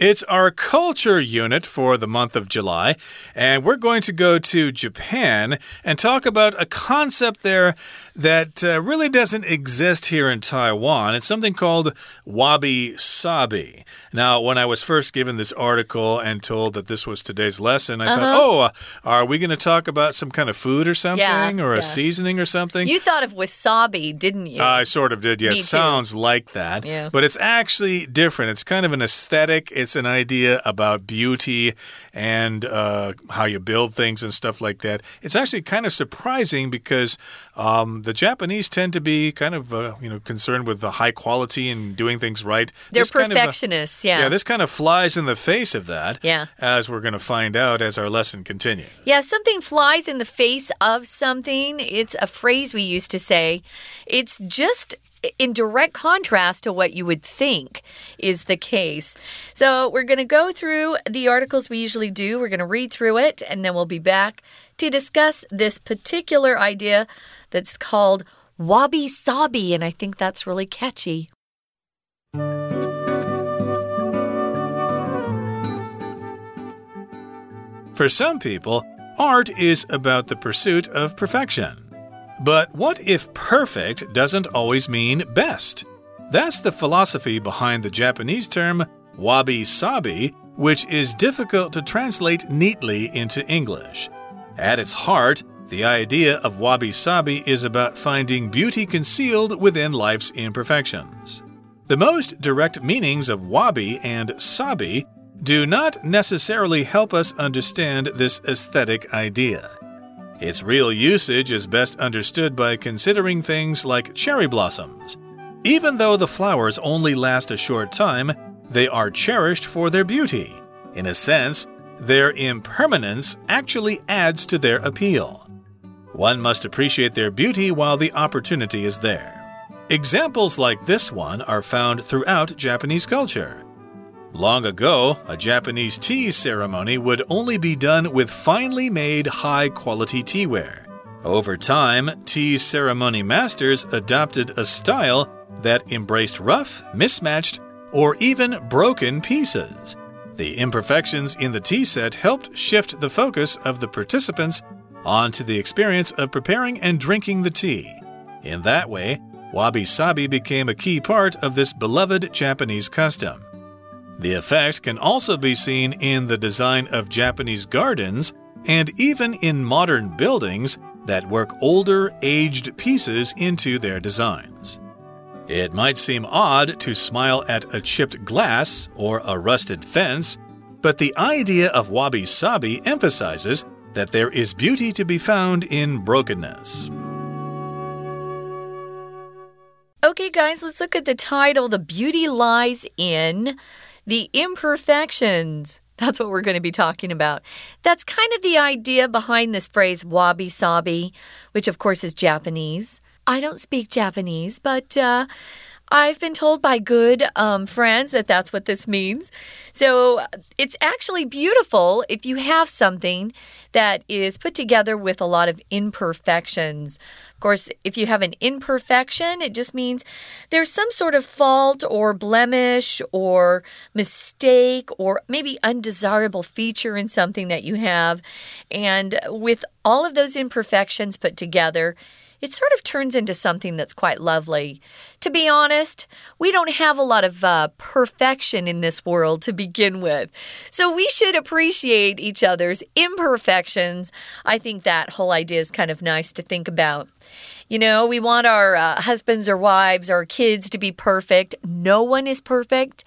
It's our culture unit for the month of July, and we're going to go to Japan and talk about a concept there that uh, really doesn't exist here in Taiwan. It's something called wabi sabi. Now, when I was first given this article and told that this was today's lesson, I uh -huh. thought, uh-huh. oh, uh, are we going to talk about some kind of food or something yeah, or yeah. a seasoning or something? You thought of wasabi, didn't you? I sort of did, yes. Yeah. Sounds like that. Yeah. But it's actually different. It's kind of an aesthetic, it's an idea about beauty and uh, how you build things and stuff like that. It's actually kind of surprising because um, the Japanese tend to be kind of uh, you know concerned with the high quality and doing things right. They're this perfectionists, kind of, yeah. Yeah, this kind of flies in the face of that. Yeah. As we're going to find out as our lesson continues. Yeah, something flies in the face of something. It's a phrase we used to say. It's just in direct contrast to what you would think is the case. So, we're going to go through the articles we usually do. We're going to read through it, and then we'll be back to discuss this particular idea that's called wabi sabi, and I think that's really catchy. For some people, art is about the pursuit of perfection. But what if perfect doesn't always mean best? That's the philosophy behind the Japanese term wabi sabi, which is difficult to translate neatly into English. At its heart, the idea of wabi sabi is about finding beauty concealed within life's imperfections. The most direct meanings of wabi and sabi do not necessarily help us understand this aesthetic idea. Its real usage is best understood by considering things like cherry blossoms. Even though the flowers only last a short time, they are cherished for their beauty. In a sense, their impermanence actually adds to their appeal. One must appreciate their beauty while the opportunity is there. Examples like this one are found throughout Japanese culture. Long ago, a Japanese tea ceremony would only be done with finely made high quality teaware. Over time, tea ceremony masters adopted a style that embraced rough, mismatched, or even broken pieces. The imperfections in the tea set helped shift the focus of the participants onto the experience of preparing and drinking the tea. In that way, wabi sabi became a key part of this beloved Japanese custom. The effect can also be seen in the design of Japanese gardens and even in modern buildings that work older, aged pieces into their designs. It might seem odd to smile at a chipped glass or a rusted fence, but the idea of wabi sabi emphasizes that there is beauty to be found in brokenness. Okay, guys, let's look at the title The Beauty Lies in the imperfections. That's what we're going to be talking about. That's kind of the idea behind this phrase wabi sabi, which of course is Japanese. I don't speak Japanese, but uh, I've been told by good um, friends that that's what this means. So it's actually beautiful if you have something that is put together with a lot of imperfections. Of course, if you have an imperfection, it just means there's some sort of fault or blemish or mistake or maybe undesirable feature in something that you have. And with all of those imperfections put together, it sort of turns into something that's quite lovely. To be honest, we don't have a lot of uh, perfection in this world to begin with. So we should appreciate each other's imperfections. I think that whole idea is kind of nice to think about. You know, we want our uh, husbands or wives or kids to be perfect. No one is perfect.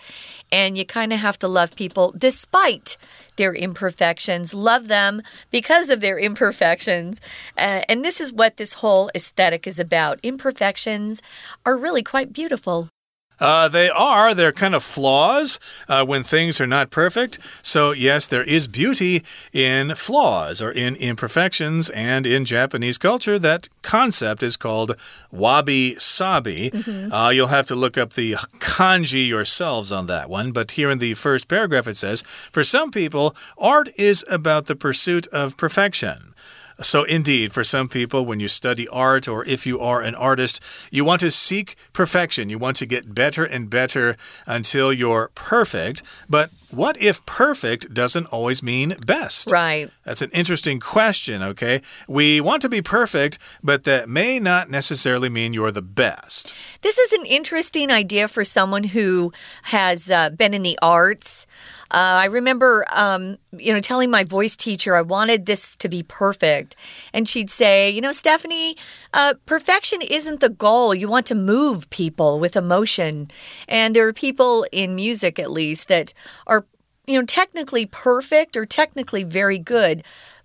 And you kind of have to love people despite their imperfections, love them because of their imperfections. Uh, and this is what this whole aesthetic is about. Imperfections are really quite beautiful. Uh, they are. They're kind of flaws uh, when things are not perfect. So, yes, there is beauty in flaws or in imperfections. And in Japanese culture, that concept is called wabi sabi. Mm -hmm. uh, you'll have to look up the kanji yourselves on that one. But here in the first paragraph, it says For some people, art is about the pursuit of perfection. So, indeed, for some people, when you study art or if you are an artist, you want to seek perfection. You want to get better and better until you're perfect. But what if perfect doesn't always mean best? Right. That's an interesting question, okay? We want to be perfect, but that may not necessarily mean you're the best. This is an interesting idea for someone who has uh, been in the arts. Uh, I remember, um, you know, telling my voice teacher I wanted this to be perfect. And she'd say, you know, Stephanie, uh, perfection isn't the goal. You want to move people with emotion. And there are people in music, at least, that are, you know, technically perfect or technically very good.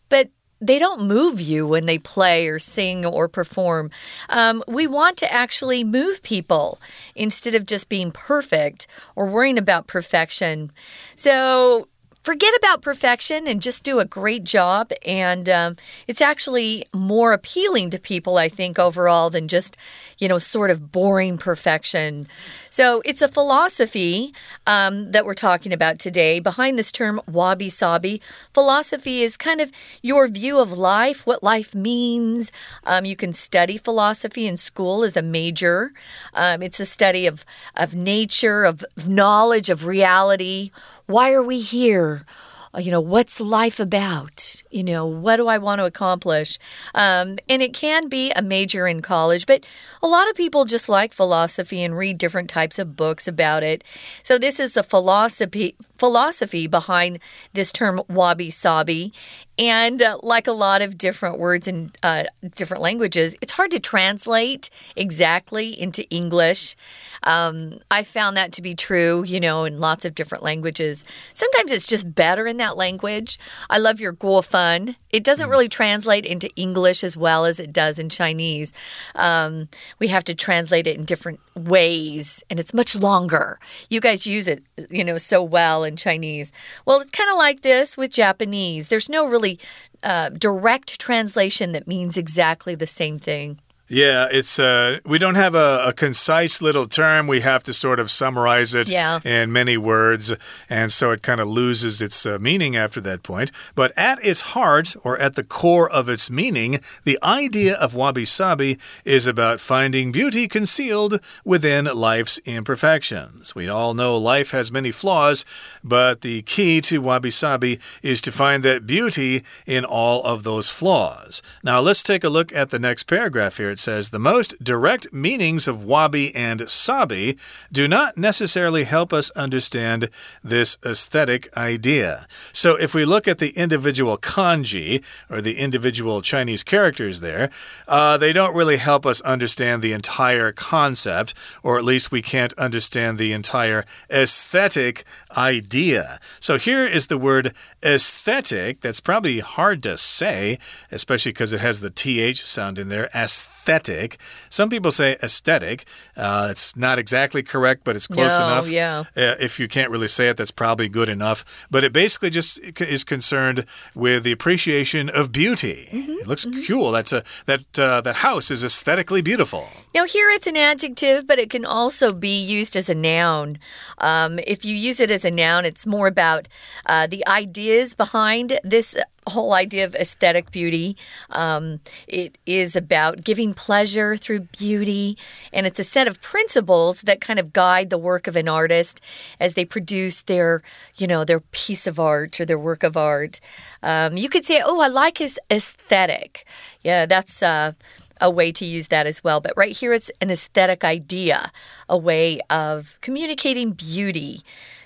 But they don't move you when they play or sing or perform. Um, we want to actually move people instead of just being perfect or worrying about perfection. So, forget about perfection and just do a great job. And um, it's actually more appealing to people, I think, overall than just, you know, sort of boring perfection. So it's a philosophy um, that we're talking about today. Behind this term, wabi sabi, philosophy is kind of your view of life, what life means. Um, you can study philosophy in school as a major, um, it's a study of, of nature, of knowledge, of reality. Why are we here? Uh, you know, what's life about? You know, what do I want to accomplish? Um, and it can be a major in college, but a lot of people just like philosophy and read different types of books about it. So this is the philosophy philosophy behind this term wabi sabi. And uh, like a lot of different words in uh, different languages, it's hard to translate exactly into English. Um, I found that to be true, you know, in lots of different languages. Sometimes it's just better in that language. I love your guofan. It doesn't mm. really translate into English as well as it does in Chinese. Um, we have to translate it in different ways, and it's much longer. You guys use it, you know, so well in Chinese. Well, it's kind of like this with Japanese. There's no really uh, direct translation that means exactly the same thing. Yeah, it's uh we don't have a, a, concise little term. We have to sort of summarize it yeah. in many words, and so it kind of loses its uh, meaning after that point. But at its heart, or at the core of its meaning, the idea of wabi sabi is about finding beauty concealed within life's imperfections. We all know life has many flaws, but the key to wabi sabi is to find that beauty in all of those flaws. Now let's take a look at the next paragraph here it says the most direct meanings of wabi and sabi do not necessarily help us understand this aesthetic idea. So if we look at the individual kanji or the individual Chinese characters there, uh, they don't really help us understand the entire concept, or at least we can't understand the entire aesthetic idea. So here is the word aesthetic. That's probably hard to say, especially because it has the th sound in there. Aesthetic aesthetic. Some people say aesthetic. Uh, it's not exactly correct, but it's close no, enough. Yeah. Uh, if you can't really say it, that's probably good enough. But it basically just is concerned with the appreciation of beauty. Mm -hmm, it looks mm -hmm. cool. That's a that uh, that house is aesthetically beautiful. Now here it's an adjective, but it can also be used as a noun. Um, if you use it as a noun, it's more about uh, the ideas behind this whole idea of aesthetic beauty. Um, it is about giving pleasure through beauty, and it's a set of principles that kind of guide the work of an artist as they produce their, you know, their piece of art or their work of art. Um, you could say, "Oh, I like his aesthetic." Yeah, that's. Uh, a way to use that as well. But right here, it's an aesthetic idea, a way of communicating beauty.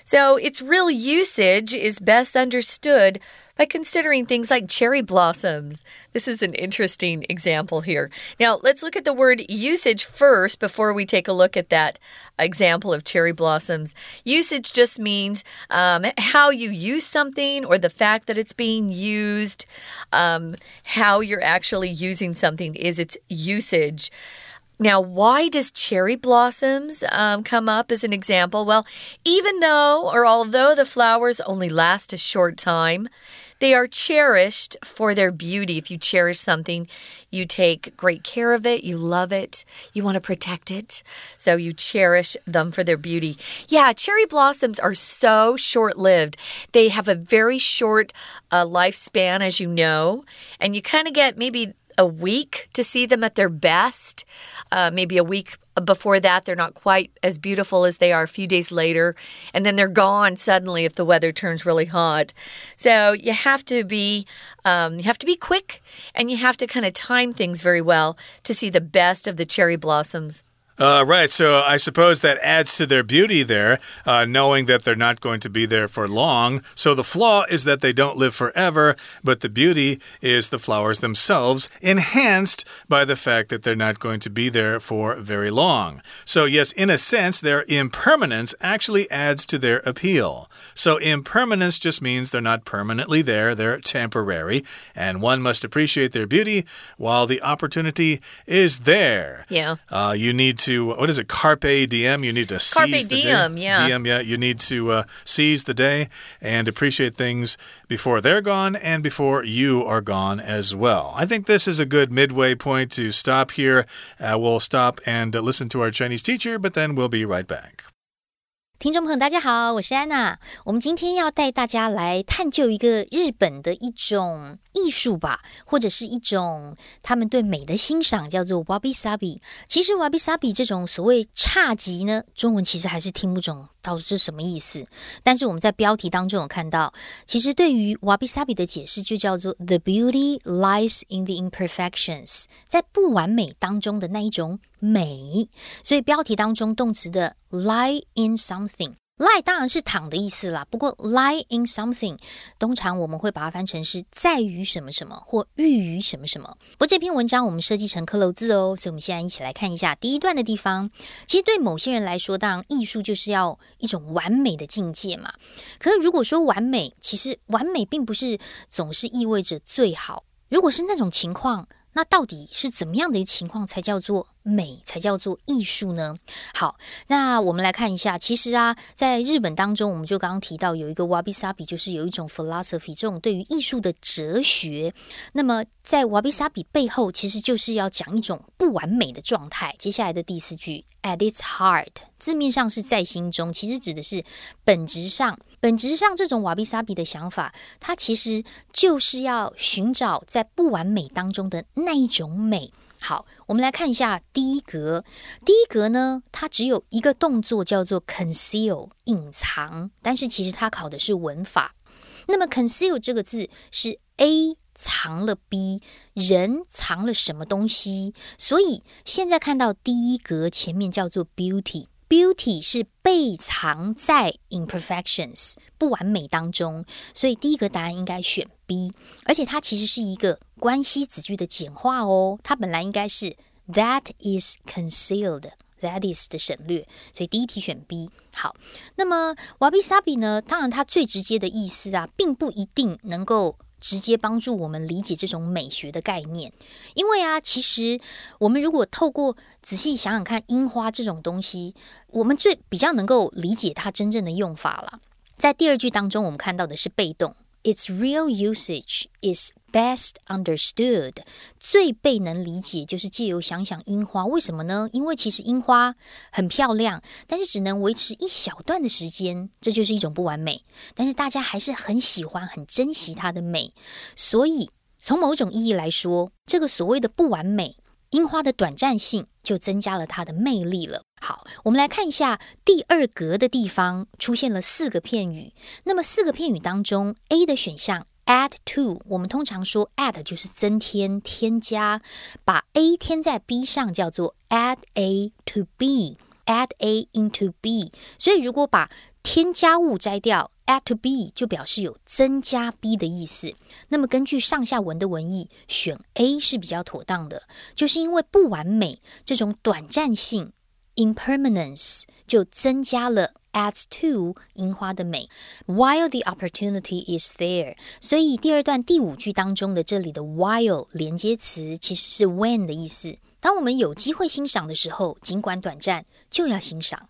So its real usage is best understood by considering things like cherry blossoms. This is an interesting example here. Now, let's look at the word usage first before we take a look at that example of cherry blossoms. Usage just means um, how you use something or the fact that it's being used, um, how you're actually using something is its usage. Now, why does cherry blossoms um, come up as an example? Well, even though or although the flowers only last a short time, They are cherished for their beauty. If you cherish something, you take great care of it, you love it, you want to protect it. So you cherish them for their beauty. Yeah, cherry blossoms are so short lived. They have a very short uh, lifespan, as you know, and you kind of get maybe a week to see them at their best. Uh, maybe a week before that, they're not quite as beautiful as they are a few days later. And then they're gone suddenly if the weather turns really hot. So you have to be, um, you have to be quick and you have to kind of time things very well to see the best of the cherry blossoms. Uh, right. So I suppose that adds to their beauty there, uh, knowing that they're not going to be there for long. So the flaw is that they don't live forever, but the beauty is the flowers themselves, enhanced by the fact that they're not going to be there for very long. So, yes, in a sense, their impermanence actually adds to their appeal. So, impermanence just means they're not permanently there, they're temporary, and one must appreciate their beauty while the opportunity is there. Yeah. Uh, you need to what is it? Carpe diem. You need to Carpe seize the diem, day. yeah. Diem, yeah. You need to uh, seize the day and appreciate things before they're gone and before you are gone as well. I think this is a good midway point to stop here. Uh, we'll stop and uh, listen to our Chinese teacher, but then we'll be right back. 听众朋友，大家好，我是安娜。我们今天要带大家来探究一个日本的一种艺术吧，或者是一种他们对美的欣赏，叫做 wabi sabi。其实 wabi sabi 这种所谓侘寂呢，中文其实还是听不懂到底是什么意思。但是我们在标题当中有看到，其实对于 wabi sabi 的解释就叫做 the beauty lies in the imperfections，在不完美当中的那一种美。所以标题当中动词的 lie in something。lie 当然是躺的意思啦，不过 lie in something，通常我们会把它翻成是在于什么什么或寓于什么什么。不过这篇文章我们设计成克漏字哦，所以我们现在一起来看一下第一段的地方。其实对某些人来说，当然艺术就是要一种完美的境界嘛。可是如果说完美，其实完美并不是总是意味着最好。如果是那种情况，那到底是怎么样的一个情况才叫做美，才叫做艺术呢？好，那我们来看一下，其实啊，在日本当中，我们就刚刚提到有一个 wabi sabi，就是有一种 philosophy，这种对于艺术的哲学。那么在 wabi sabi 背后，其实就是要讲一种不完美的状态。接下来的第四句，at its heart，字面上是在心中，其实指的是本质上。本质上，这种瓦比萨比的想法，它其实就是要寻找在不完美当中的那一种美。好，我们来看一下第一格。第一格呢，它只有一个动作叫做 conceal，隐藏。但是其实它考的是文法。那么 conceal 这个字是 A 藏了 B，人藏了什么东西？所以现在看到第一格前面叫做 beauty。Beauty 是被藏在 imperfections 不完美当中，所以第一个答案应该选 B，而且它其实是一个关系子句的简化哦，它本来应该是 That is concealed，That is 的省略，所以第一题选 B。好，那么 wabi sabi 呢？当然它最直接的意思啊，并不一定能够。直接帮助我们理解这种美学的概念，因为啊，其实我们如果透过仔细想想看，樱花这种东西，我们最比较能够理解它真正的用法了。在第二句当中，我们看到的是被动。Its real usage is best understood。最被能理解就是借由想想樱花，为什么呢？因为其实樱花很漂亮，但是只能维持一小段的时间，这就是一种不完美。但是大家还是很喜欢、很珍惜它的美，所以从某种意义来说，这个所谓的不完美，樱花的短暂性就增加了它的魅力了。好，我们来看一下第二格的地方出现了四个片语。那么四个片语当中，A 的选项 add to，我们通常说 add 就是增添、添加，把 A 添在 B 上叫做 add A to B，add A into B。所以如果把添加物摘掉，add to B 就表示有增加 B 的意思。那么根据上下文的文意，选 A 是比较妥当的，就是因为不完美这种短暂性。impermanence 就增加了 adds to 樱花的美，while the opportunity is there。所以第二段第五句当中的这里的 while 连接词其实是 when 的意思。当我们有机会欣赏的时候，尽管短暂，就要欣赏。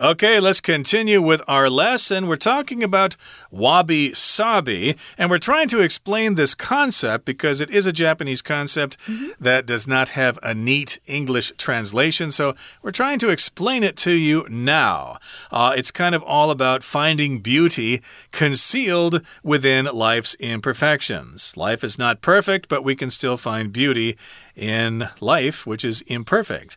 Okay, let's continue with our lesson. We're talking about wabi sabi, and we're trying to explain this concept because it is a Japanese concept mm -hmm. that does not have a neat English translation. So we're trying to explain it to you now. Uh, it's kind of all about finding beauty concealed within life's imperfections. Life is not perfect, but we can still find beauty in life, which is imperfect.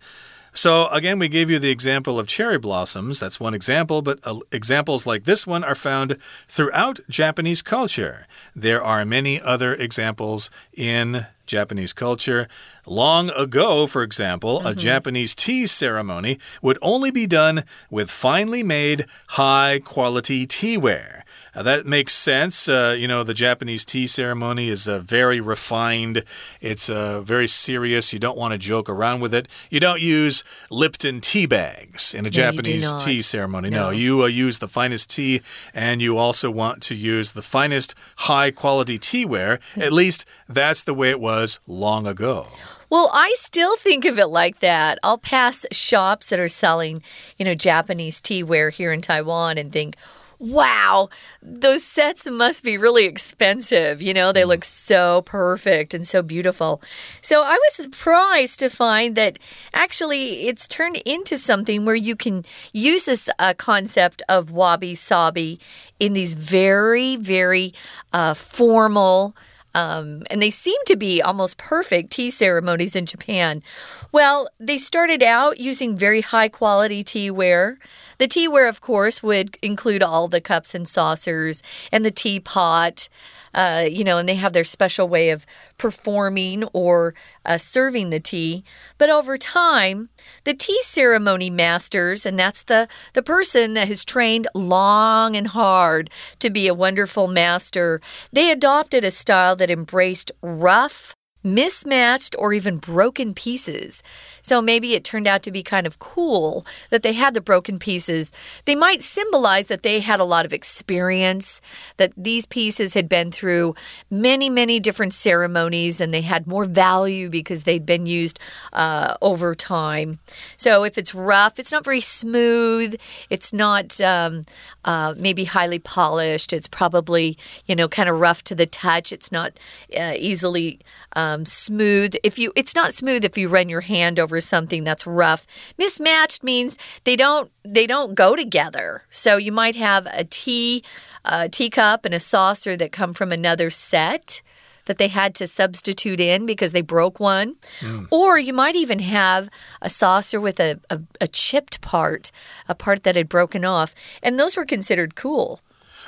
So, again, we gave you the example of cherry blossoms. That's one example, but uh, examples like this one are found throughout Japanese culture. There are many other examples in Japanese culture. Long ago, for example, mm -hmm. a mm-hmm. Japanese tea ceremony would only be done with finely made, high quality teaware. Uh, that makes sense. Uh, you know, the Japanese tea ceremony is uh, very refined. It's uh, very serious. You don't want to joke around with it. You don't use Lipton tea bags in a no, Japanese tea ceremony. No, no you uh, use the finest tea, and you also want to use the finest high quality teaware. At least that's the way it was long ago. Well, I still think of it like that. I'll pass shops that are selling, you know, Japanese teaware here in Taiwan and think, wow, those sets must be really expensive. You know, they look so perfect and so beautiful. So I was surprised to find that actually it's turned into something where you can use this uh, concept of wabi sabi in these very, very uh, formal. Um, and they seem to be almost perfect tea ceremonies in Japan. Well, they started out using very high quality teaware. The teaware, of course, would include all the cups and saucers and the teapot. Uh, you know, and they have their special way of performing or uh, serving the tea. But over time, the tea ceremony masters, and that's the, the person that has trained long and hard to be a wonderful master, they adopted a style that embraced rough, mismatched or even broken pieces. So maybe it turned out to be kind of cool that they had the broken pieces. They might symbolize that they had a lot of experience, that these pieces had been through many, many different ceremonies and they had more value because they'd been used uh, over time. So if it's rough, it's not very smooth, it's not um, uh, maybe highly polished, it's probably, you know, kind of rough to the touch, it's not uh, easily um, smooth. If you, it's not smooth if you run your hand over something that's rough. Mismatched means they don't they don't go together. So you might have a tea a teacup and a saucer that come from another set that they had to substitute in because they broke one. Mm. Or you might even have a saucer with a, a, a chipped part, a part that had broken off. And those were considered cool.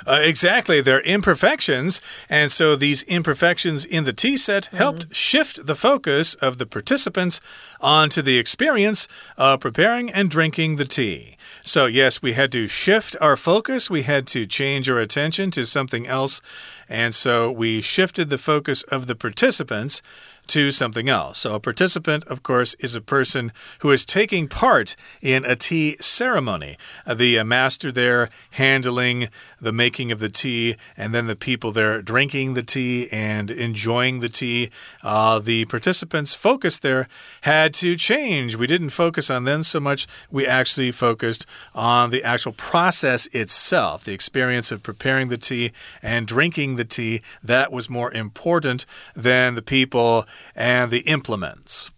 Uh, exactly. They're imperfections. And so these imperfections in the tea set mm. helped shift the focus of the participants onto the experience of preparing and drinking the tea. So, yes, we had to shift our focus. We had to change our attention to something else. And so we shifted the focus of the participants to something else. So, a participant, of course, is a person who is taking part in a tea ceremony. Uh, the uh, master there handling the making of the tea, and then the people there drinking the tea and enjoying the tea. Uh, the participants' focus there had to change. We didn't focus on them so much, we actually focused on the actual process itself, the experience of preparing the tea and drinking the tea. That was more important than the people and the implements.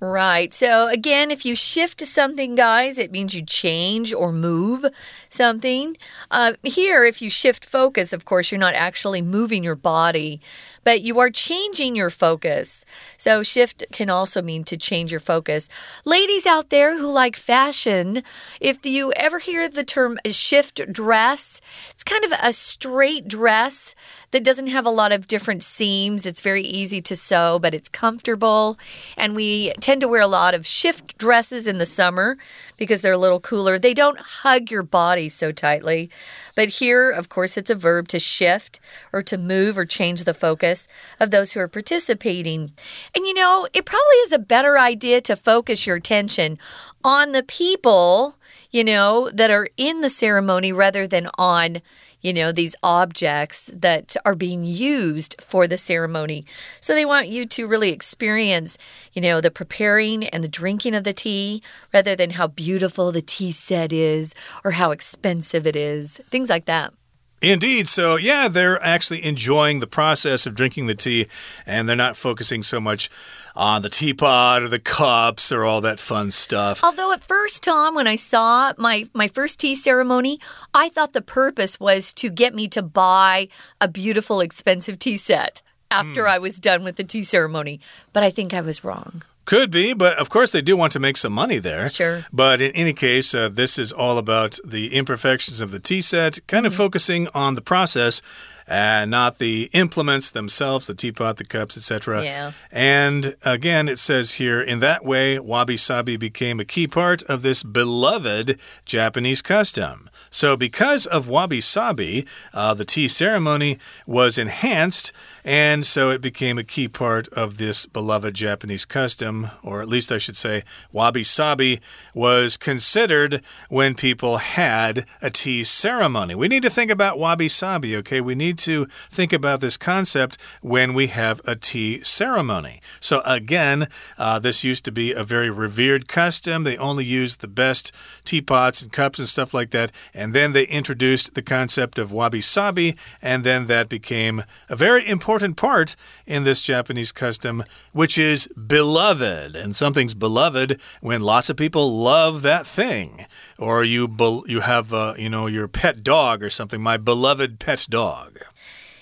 Right. So, again, if you shift to something, guys, it means you change or move something. Uh, here, if you shift focus, of course, you're not actually moving your body, but you are changing your focus. So, shift can also mean to change your focus. Ladies out there who like fashion, if you ever hear the term shift dress, it's kind of a straight dress that doesn't have a lot of different seams. It's very easy to sew, but it's comfortable. And we tend to wear a lot of shift dresses in the summer because they're a little cooler. They don't hug your body so tightly. But here, of course, it's a verb to shift or to move or change the focus of those who are participating. And you know, it probably is a better idea to focus your attention on the people, you know, that are in the ceremony rather than on you know, these objects that are being used for the ceremony. So they want you to really experience, you know, the preparing and the drinking of the tea rather than how beautiful the tea set is or how expensive it is, things like that. Indeed. So, yeah, they're actually enjoying the process of drinking the tea and they're not focusing so much on the teapot or the cups or all that fun stuff. Although at first, Tom, when I saw my my first tea ceremony, I thought the purpose was to get me to buy a beautiful expensive tea set after mm. I was done with the tea ceremony, but I think I was wrong. Could be, but of course they do want to make some money there. Sure. But in any case, uh, this is all about the imperfections of the tea set, kind of mm -hmm. focusing on the process and not the implements themselves, the teapot, the cups, etc. Yeah. And again, it says here, in that way, wabi sabi became a key part of this beloved Japanese custom. So, because of wabi sabi, uh, the tea ceremony was enhanced, and so it became a key part of this beloved Japanese custom, or at least I should say, wabi sabi was considered when people had a tea ceremony. We need to think about wabi sabi, okay? We need to think about this concept when we have a tea ceremony. So, again, uh, this used to be a very revered custom. They only used the best teapots and cups and stuff like that. And then they introduced the concept of wabi sabi, and then that became a very important part in this Japanese custom, which is beloved. And something's beloved when lots of people love that thing. Or you, you have, uh, you know, your pet dog or something, my beloved pet dog.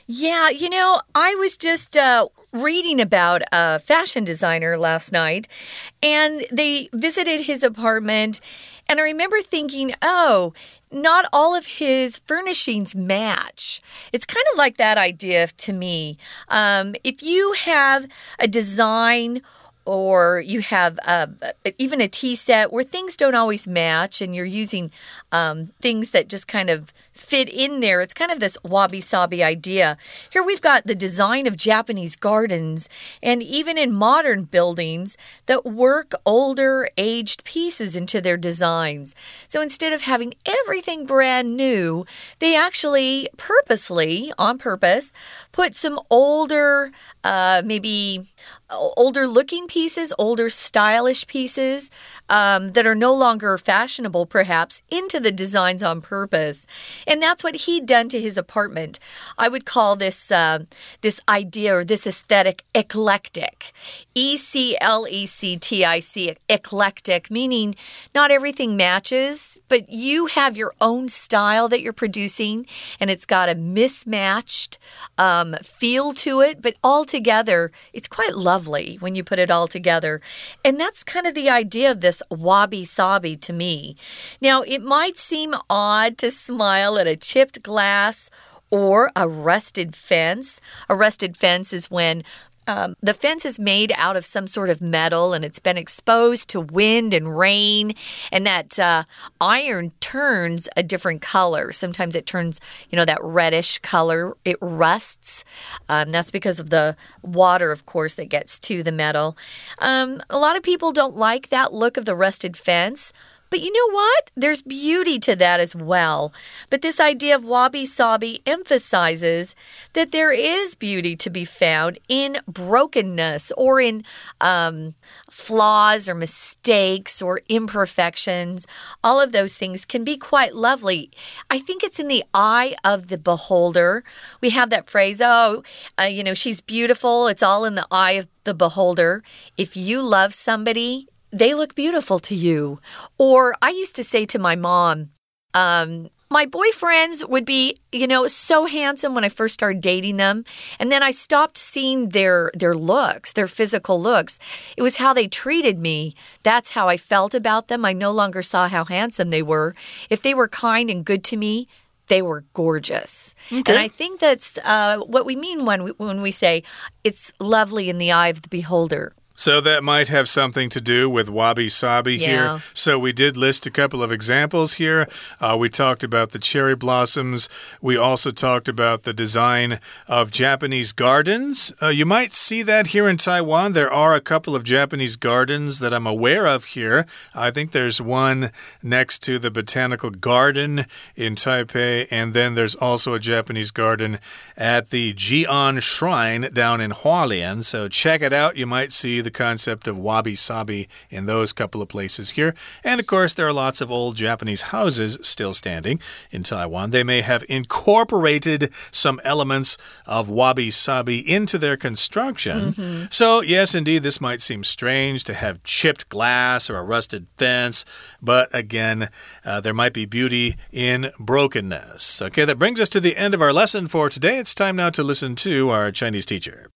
Yeah, you know, I was just uh, reading about a fashion designer last night, and they visited his apartment. And I remember thinking, oh, not all of his furnishings match. It's kind of like that idea to me. Um, if you have a design or you have even a tea set where things don't always match and you're using um, things that just kind of fit in there. It's kind of this wabi sabi idea. Here we've got the design of Japanese gardens and even in modern buildings that work older, aged pieces into their designs. So instead of having everything brand new, they actually purposely, on purpose, put some older, uh, maybe older looking pieces, older stylish pieces um, that are no longer fashionable, perhaps, into the designs on purpose. And that's what he'd done to his apartment. I would call this uh, this idea or this aesthetic eclectic. E C L E C T I C, eclectic, meaning not everything matches, but you have your own style that you're producing, and it's got a mismatched um, feel to it, but altogether, it's quite lovely when you put it all together. And that's kind of the idea of this wabi sabi to me. Now, it might seem odd to smile at a chipped glass or a rusted fence. A rusted fence is when um, the fence is made out of some sort of metal and it's been exposed to wind and rain, and that uh, iron turns a different color. Sometimes it turns, you know, that reddish color. It rusts. Um, that's because of the water, of course, that gets to the metal. Um, a lot of people don't like that look of the rusted fence. But you know what? There's beauty to that as well. But this idea of wabi sabi emphasizes that there is beauty to be found in brokenness or in um, flaws or mistakes or imperfections. All of those things can be quite lovely. I think it's in the eye of the beholder. We have that phrase, oh, uh, you know, she's beautiful. It's all in the eye of the beholder. If you love somebody, they look beautiful to you. Or I used to say to my mom, um, my boyfriends would be, you know, so handsome when I first started dating them, and then I stopped seeing their their looks, their physical looks. It was how they treated me. That's how I felt about them. I no longer saw how handsome they were. If they were kind and good to me, they were gorgeous. Okay. And I think that's uh, what we mean when we, when we say it's lovely in the eye of the beholder. So that might have something to do with wabi sabi Yeah. here. So we did list a couple of examples here. Uh, we talked about the cherry blossoms. We also talked about the design of Japanese gardens. Uh, you might see that here in Taiwan. There are a couple of Japanese gardens that I'm aware of here. I think there's one next to the Botanical Garden in Taipei, and then there's also a Japanese garden at the Jian Shrine down in Hualien. So check it out. You might see the concept of wabi sabi in those couple of places here. And of course, there are lots of old Japanese houses still standing in Taiwan. They may have incorporated some elements of wabi sabi into their construction. So, yes, indeed, this might seem strange to have chipped glass or a rusted fence, but again, uh, there might be beauty in brokenness. Okay, that brings us to the end of our lesson for today. It's time now to listen to our Chinese teacher.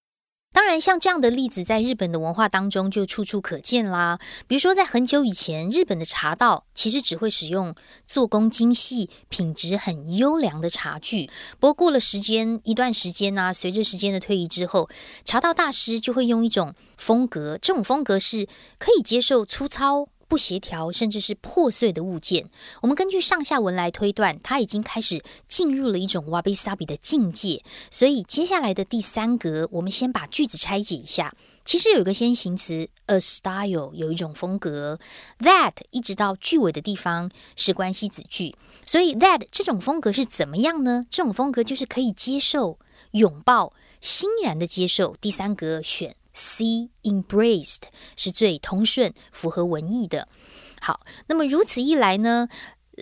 当然，像这样的例子，在日本的文化当中就处处可见啦。比如说，在很久以前，日本的茶道其实只会使用做工精细、品质很优良的茶具。不过，过了时间一段时间呢、随着时间的推移之后，茶道大师就会用一种风格，这种风格是可以接受粗糙。不协调，甚至是破碎的物件。我们根据上下文来推断，它已经开始进入了一种 wabi sabi 的境界。所以接下来的第三格，我们先把句子拆解一下。其实有一个先行词 a style，有一种风格。that 一直到句尾的地方是关系子句，所以 that 这种风格是怎么样呢？这种风格就是可以接受、拥抱、欣然的接受。第三格选 C embraced 是最通顺、符合文意的。好，那么如此一来呢？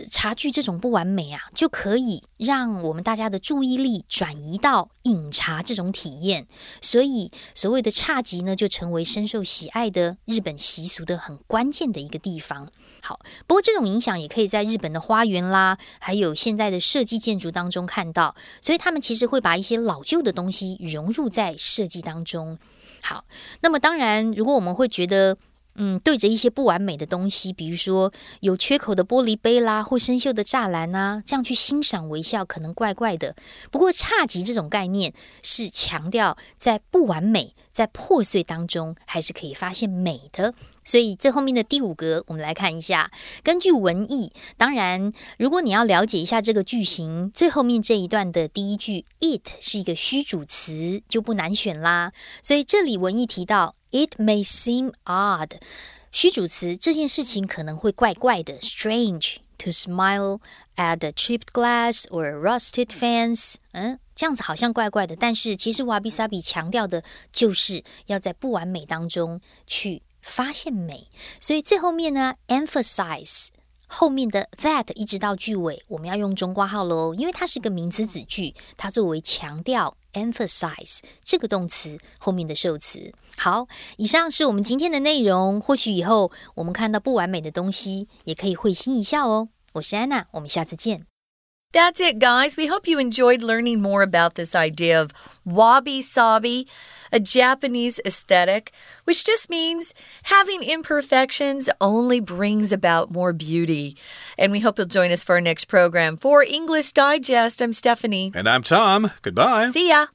茶具这种不完美啊，就可以让我们大家的注意力转移到饮茶这种体验，所以所谓的侘寂呢，就成为深受喜爱的日本习俗的很关键的一个地方。好，不过这种影响也可以在日本的花园啦，还有现在的设计建筑当中看到，所以他们其实会把一些老旧的东西融入在设计当中。好，那么当然，如果我们会觉得，嗯，对着一些不完美的东西，比如说有缺口的玻璃杯啦，或生锈的栅栏啊，这样去欣赏微笑，可能怪怪的。不过侘寂这种概念是强调在不完美、在破碎当中，还是可以发现美的。所以最后面的第五格，我们来看一下。根据文意，当然，如果你要了解一下这个句型，最后面这一段的第一句 “it” 是一个虚主词，就不难选啦。所以这里文意提到 “it may seem odd”，虚主词这件事情可能会怪怪的，strange to smile at a chipped glass or a rusted fence。嗯，这样子好像怪怪的，但是其实瓦比萨比强调的就是要在不完美当中去。发现美，所以最后面呢，emphasize 后面的 that 一直到句尾，我们要用中括号喽，因为它是个名词子句，它作为强调 emphasize 这个动词后面的受词。好，以上是我们今天的内容。或许以后我们看到不完美的东西，也可以会心一笑哦。我是安娜，我们下次见。 That's it, guys. We hope you enjoyed learning more about this idea of wabi sabi, a Japanese aesthetic, which just means having imperfections only brings about more beauty. And we hope you'll join us for our next program. For English Digest, I'm Stephanie. And I'm Tom. Goodbye. See ya.